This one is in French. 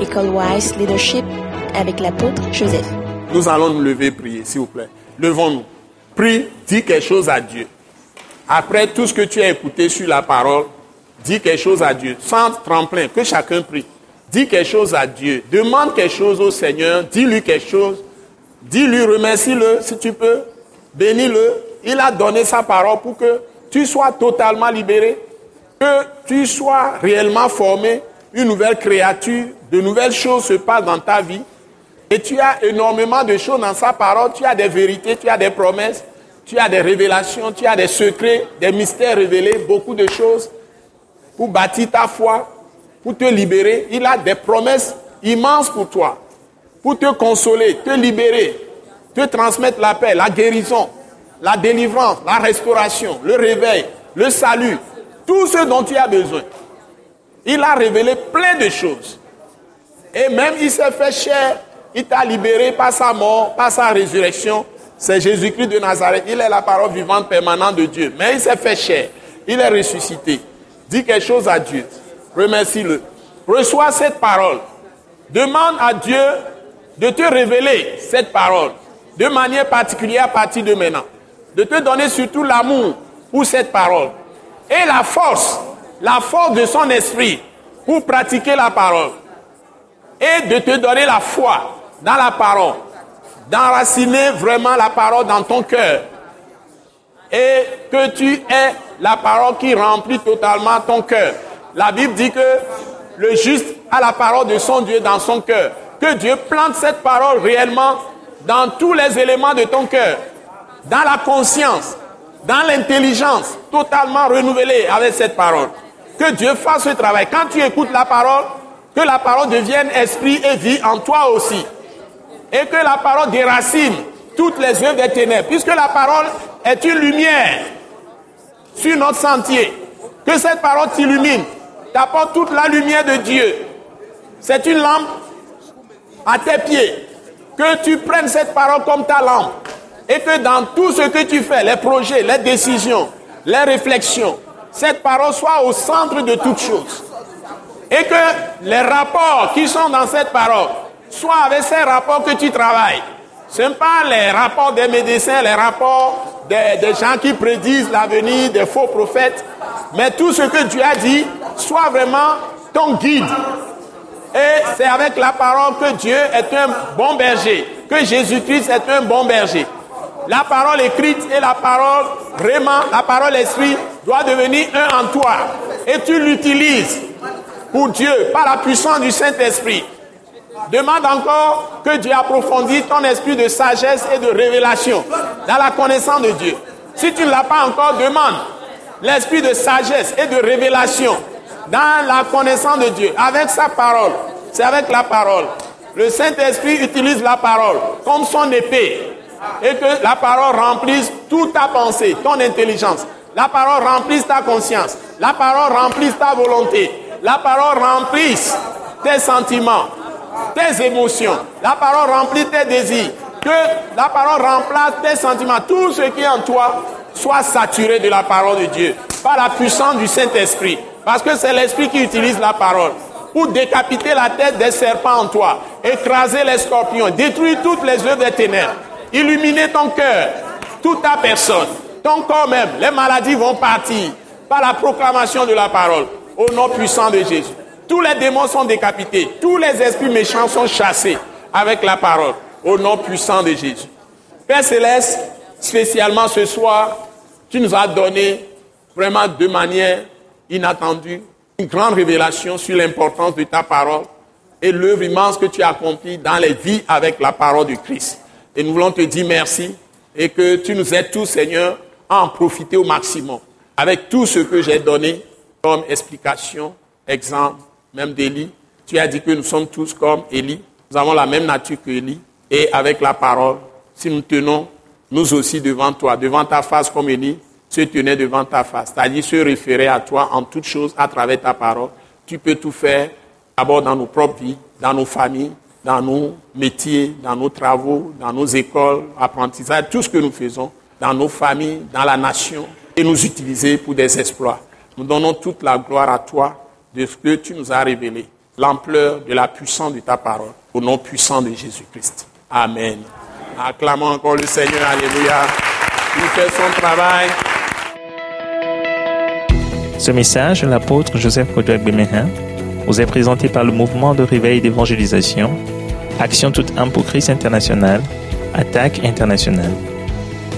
École Wise Leadership avec l'apôtre Joseph. Nous allons nous lever prier, s'il vous plaît. Levons-nous. Prie, dis quelque chose à Dieu. Après tout ce que tu as écouté sur la parole, dis quelque chose à Dieu. Sans tremplin, que chacun prie. Dis quelque chose à Dieu. Demande quelque chose au Seigneur. Dis-lui quelque chose. Dis-lui, remercie-le si tu peux. Bénis-le. Il a donné sa parole pour que tu sois totalement libéré. Que tu sois réellement formé. Une nouvelle créature. De nouvelles choses se passent dans ta vie. Et tu as énormément de choses dans sa parole. Tu as des vérités, tu as des promesses, tu as des révélations, tu as des secrets, des mystères révélés, beaucoup de choses pour bâtir ta foi, pour te libérer. Il a des promesses immenses pour toi, pour te consoler, te libérer, te transmettre la paix, la guérison, la délivrance, la restauration, le réveil, le salut, tout ce dont tu as besoin. Il a révélé plein de choses. Et même il s'est fait cher il t'a libéré par sa mort, par sa résurrection. C'est Jésus-Christ de Nazareth. Il est la parole vivante permanente de Dieu. Mais il s'est fait chair. Il est ressuscité. Dis quelque chose à Dieu. Remercie-le. Reçois cette parole. Demande à Dieu de te révéler cette parole de manière particulière à partir de maintenant. De te donner surtout l'amour pour cette parole. Et la force, la force de son esprit pour pratiquer la parole. Et de te donner la foi dans la parole, d'enraciner vraiment la parole dans ton cœur. Et que tu aies la parole qui remplit totalement ton cœur. La Bible dit que le juste a la parole de son Dieu dans son cœur. Que Dieu plante cette parole réellement dans tous les éléments de ton cœur. Dans la conscience, dans l'intelligence, totalement renouvelée avec cette parole. Que Dieu fasse ce travail. Quand tu écoutes la parole, que la parole devienne esprit et vie en toi aussi et que la parole déracine toutes les œuvres des ténèbres, puisque la parole est une lumière sur notre sentier. Que cette parole t'illumine, t'apporte toute la lumière de Dieu. C'est une lampe à tes pieds. Que tu prennes cette parole comme ta lampe. Et que dans tout ce que tu fais, les projets, les décisions, les réflexions, cette parole soit au centre de toutes choses. Et que les rapports qui sont dans cette parole soit avec ces rapports que tu travailles. Ce ne sont pas les rapports des médecins, les rapports des, des gens qui prédisent l'avenir, des faux prophètes, mais tout ce que Dieu a dit soit vraiment ton guide. Et c'est avec la parole que Dieu est un bon berger, que Jésus-Christ est un bon berger. La parole écrite et la parole vraiment, la parole esprit doit devenir un en toi. Et tu l'utilises pour Dieu par la puissance du Saint-Esprit. Demande encore que Dieu approfondisse ton esprit de sagesse et de révélation dans la connaissance de Dieu. Si tu ne l'as pas encore, demande l'esprit de sagesse et de révélation dans la connaissance de Dieu, avec sa parole. C'est avec la parole. Le Saint-Esprit utilise la parole comme son épée et que la parole remplisse toute ta pensée, ton intelligence. La parole remplisse ta conscience. La parole remplisse ta volonté. La parole remplisse tes sentiments tes émotions. La parole remplit tes désirs. Que la parole remplace tes sentiments. Tout ce qui est en toi soit saturé de la parole de Dieu. Par la puissance du Saint-Esprit. Parce que c'est l'Esprit qui utilise la parole. Pour décapiter la tête des serpents en toi. Écraser les scorpions. Détruire toutes les œuvres des ténèbres. Illuminer ton cœur. Toute ta personne. Ton corps même. Les maladies vont partir. Par la proclamation de la parole. Au nom puissant de Jésus. Tous les démons sont décapités. Tous les esprits méchants sont chassés avec la parole. Au nom puissant de Jésus. Père Céleste, spécialement ce soir, tu nous as donné vraiment de manière inattendue une grande révélation sur l'importance de ta parole et l'œuvre immense que tu as accomplie dans les vies avec la parole du Christ. Et nous voulons te dire merci et que tu nous aides tous, Seigneur, en profiter au maximum avec tout ce que j'ai donné comme explication, exemple même d'Élie. Tu as dit que nous sommes tous comme Élie. Nous avons la même nature que Élie. Et avec la parole, si nous tenons nous aussi devant toi, devant ta face comme Élie, se tenait devant ta face, c'est-à-dire se référer à toi en toutes choses à travers ta parole. Tu peux tout faire d'abord dans nos propres vies, dans nos familles, dans nos métiers, dans nos travaux, dans nos écoles, apprentissages, tout ce que nous faisons, dans nos familles, dans la nation, et nous utiliser pour des exploits. Nous donnons toute la gloire à toi de ce que tu nous as révélé. l'ampleur de la puissance de ta parole, au nom puissant de Jésus-Christ. Amen. Acclamons encore le Seigneur, Alléluia. Il fait son travail. Ce message, l'apôtre Joseph Kodouak Bemehin, vous est présenté par le mouvement de réveil d'évangélisation, Action toute âme pour Christ international, Attaque internationale.